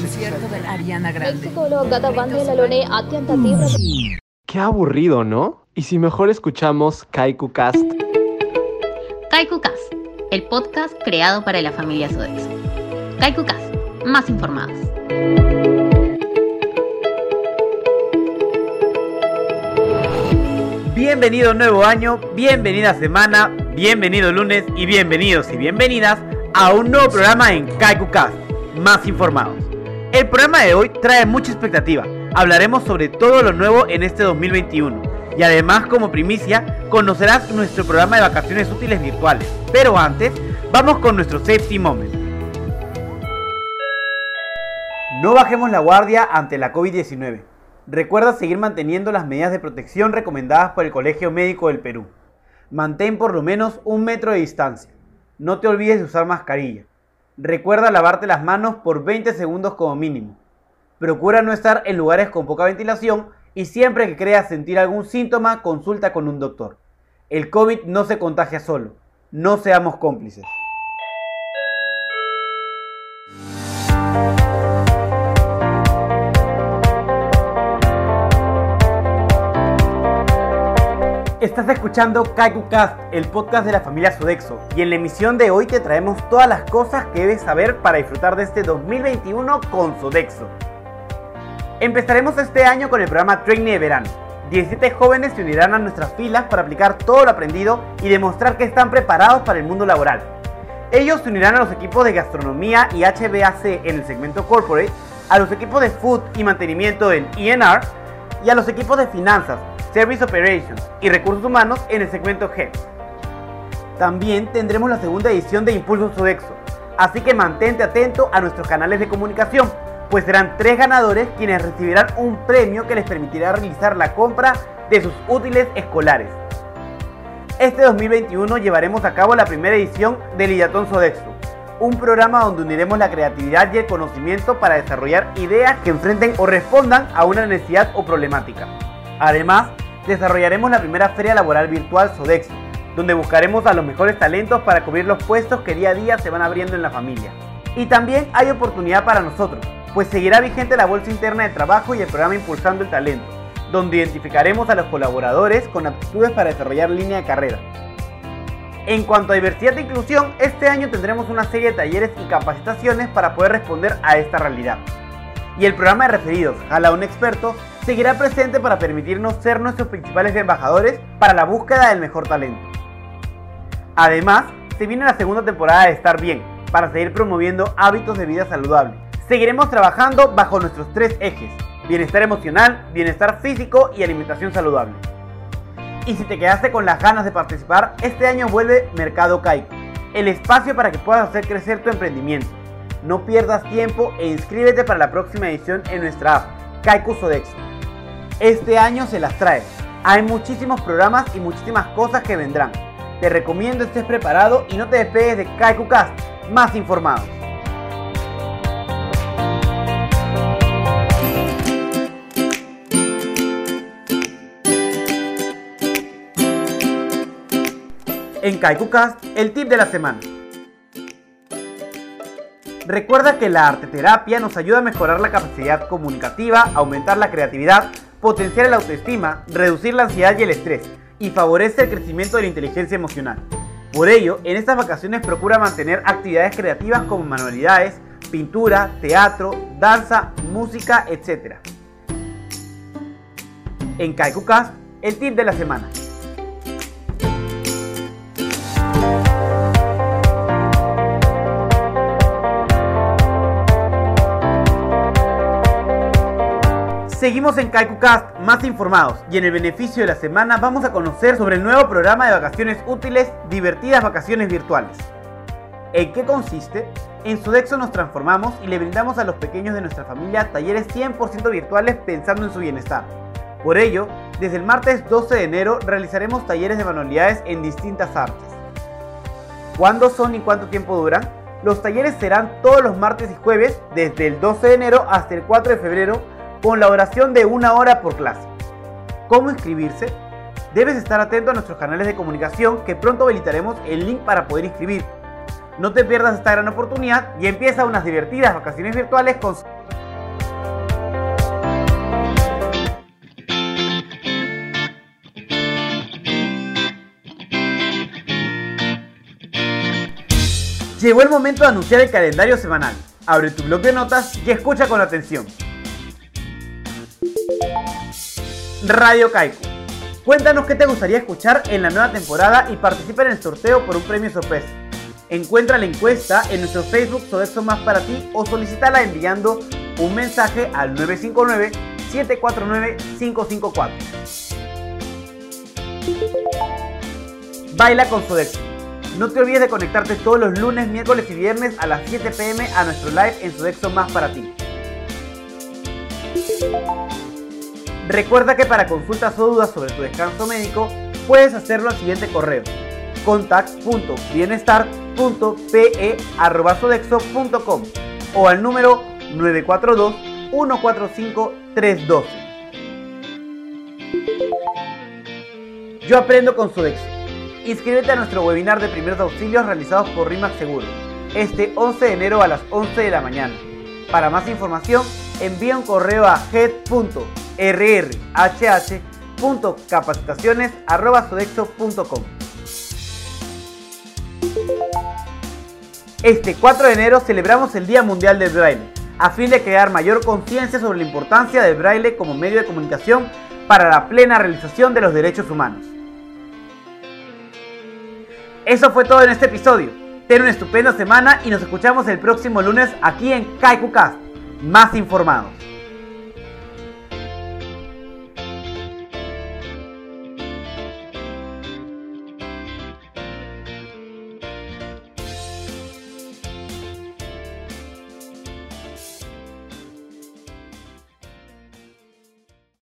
concierto mm. Qué aburrido, ¿no? Y si mejor escuchamos Kaiku Cast. Kaiku Cast, el podcast creado para la familia Sodexo. Kaiku Cast, más informados. Bienvenido nuevo año, bienvenida semana, bienvenido lunes y bienvenidos y bienvenidas a un nuevo programa en Kaiku Cast, más informados. El programa de hoy trae mucha expectativa. Hablaremos sobre todo lo nuevo en este 2021. Y además, como primicia, conocerás nuestro programa de vacaciones útiles virtuales. Pero antes, vamos con nuestro safety moment. No bajemos la guardia ante la COVID-19. Recuerda seguir manteniendo las medidas de protección recomendadas por el Colegio Médico del Perú. Mantén por lo menos un metro de distancia. No te olvides de usar mascarilla. Recuerda lavarte las manos por 20 segundos como mínimo. Procura no estar en lugares con poca ventilación y siempre que creas sentir algún síntoma, consulta con un doctor. El COVID no se contagia solo. No seamos cómplices. Estás escuchando KaikuCast, el podcast de la familia Sodexo, y en la emisión de hoy te traemos todas las cosas que debes saber para disfrutar de este 2021 con Sodexo. Empezaremos este año con el programa Training de Verano. 17 jóvenes se unirán a nuestras filas para aplicar todo lo aprendido y demostrar que están preparados para el mundo laboral. Ellos se unirán a los equipos de gastronomía y HBAC en el segmento corporate, a los equipos de food y mantenimiento en ENR y a los equipos de finanzas, Service Operations y Recursos Humanos en el segmento G. También tendremos la segunda edición de Impulso Sodexo, así que mantente atento a nuestros canales de comunicación, pues serán tres ganadores quienes recibirán un premio que les permitirá realizar la compra de sus útiles escolares. Este 2021 llevaremos a cabo la primera edición del Idiatón Sodexo, un programa donde uniremos la creatividad y el conocimiento para desarrollar ideas que enfrenten o respondan a una necesidad o problemática. Además, desarrollaremos la primera feria laboral virtual Sodexo, donde buscaremos a los mejores talentos para cubrir los puestos que día a día se van abriendo en la familia. Y también hay oportunidad para nosotros, pues seguirá vigente la Bolsa Interna de Trabajo y el programa Impulsando el Talento, donde identificaremos a los colaboradores con aptitudes para desarrollar línea de carrera. En cuanto a diversidad e inclusión, este año tendremos una serie de talleres y capacitaciones para poder responder a esta realidad. Y el programa de referidos, Jala un experto, seguirá presente para permitirnos ser nuestros principales embajadores para la búsqueda del mejor talento. Además, se viene la segunda temporada de Estar Bien, para seguir promoviendo hábitos de vida saludable. Seguiremos trabajando bajo nuestros tres ejes, bienestar emocional, bienestar físico y alimentación saludable. Y si te quedaste con las ganas de participar, este año vuelve Mercado Kaiku, el espacio para que puedas hacer crecer tu emprendimiento. No pierdas tiempo e inscríbete para la próxima edición en nuestra app, Kaiku Sodexo. Este año se las trae. Hay muchísimos programas y muchísimas cosas que vendrán. Te recomiendo estés preparado y no te despegues de KaikuCast, más informados. En KaikuCast, el tip de la semana. Recuerda que la arteterapia nos ayuda a mejorar la capacidad comunicativa, aumentar la creatividad, potenciar la autoestima, reducir la ansiedad y el estrés y favorece el crecimiento de la inteligencia emocional. Por ello, en estas vacaciones procura mantener actividades creativas como manualidades, pintura, teatro, danza, música, etc. En KaikuCast, el tip de la semana. Seguimos en KaikuCast más informados y en el beneficio de la semana vamos a conocer sobre el nuevo programa de vacaciones útiles Divertidas Vacaciones Virtuales. ¿En qué consiste? En Sodexo nos transformamos y le brindamos a los pequeños de nuestra familia talleres 100% virtuales pensando en su bienestar. Por ello, desde el martes 12 de enero realizaremos talleres de manualidades en distintas artes. ¿Cuándo son y cuánto tiempo duran? Los talleres serán todos los martes y jueves desde el 12 de enero hasta el 4 de febrero con la oración de una hora por clase. ¿Cómo inscribirse? Debes estar atento a nuestros canales de comunicación que pronto habilitaremos el link para poder inscribir. No te pierdas esta gran oportunidad y empieza unas divertidas vacaciones virtuales con... Llegó el momento de anunciar el calendario semanal. Abre tu blog de notas y escucha con atención. Radio Kaiku. Cuéntanos qué te gustaría escuchar en la nueva temporada y participa en el sorteo por un premio sorpresa. Encuentra la encuesta en nuestro Facebook Sodexo Más para ti o solicítala enviando un mensaje al 959-749-554. Baila con Sodexo. No te olvides de conectarte todos los lunes, miércoles y viernes a las 7 pm a nuestro live en Sodexo Más para ti. Recuerda que para consultas o dudas sobre tu descanso médico, puedes hacerlo al siguiente correo contact.bienestar.pe.sodexo.com o al número 942-145-312. Yo aprendo con Sodexo. Inscríbete a nuestro webinar de primeros auxilios realizados por RIMAX Seguro, este 11 de enero a las 11 de la mañana. Para más información, envía un correo a head.rrhh.capacitaciones.sodexo.com. Este 4 de enero celebramos el Día Mundial del Braille, a fin de crear mayor conciencia sobre la importancia del braille como medio de comunicación para la plena realización de los derechos humanos. Eso fue todo en este episodio. Ten una estupenda semana y nos escuchamos el próximo lunes aquí en KaikuCast, más informados.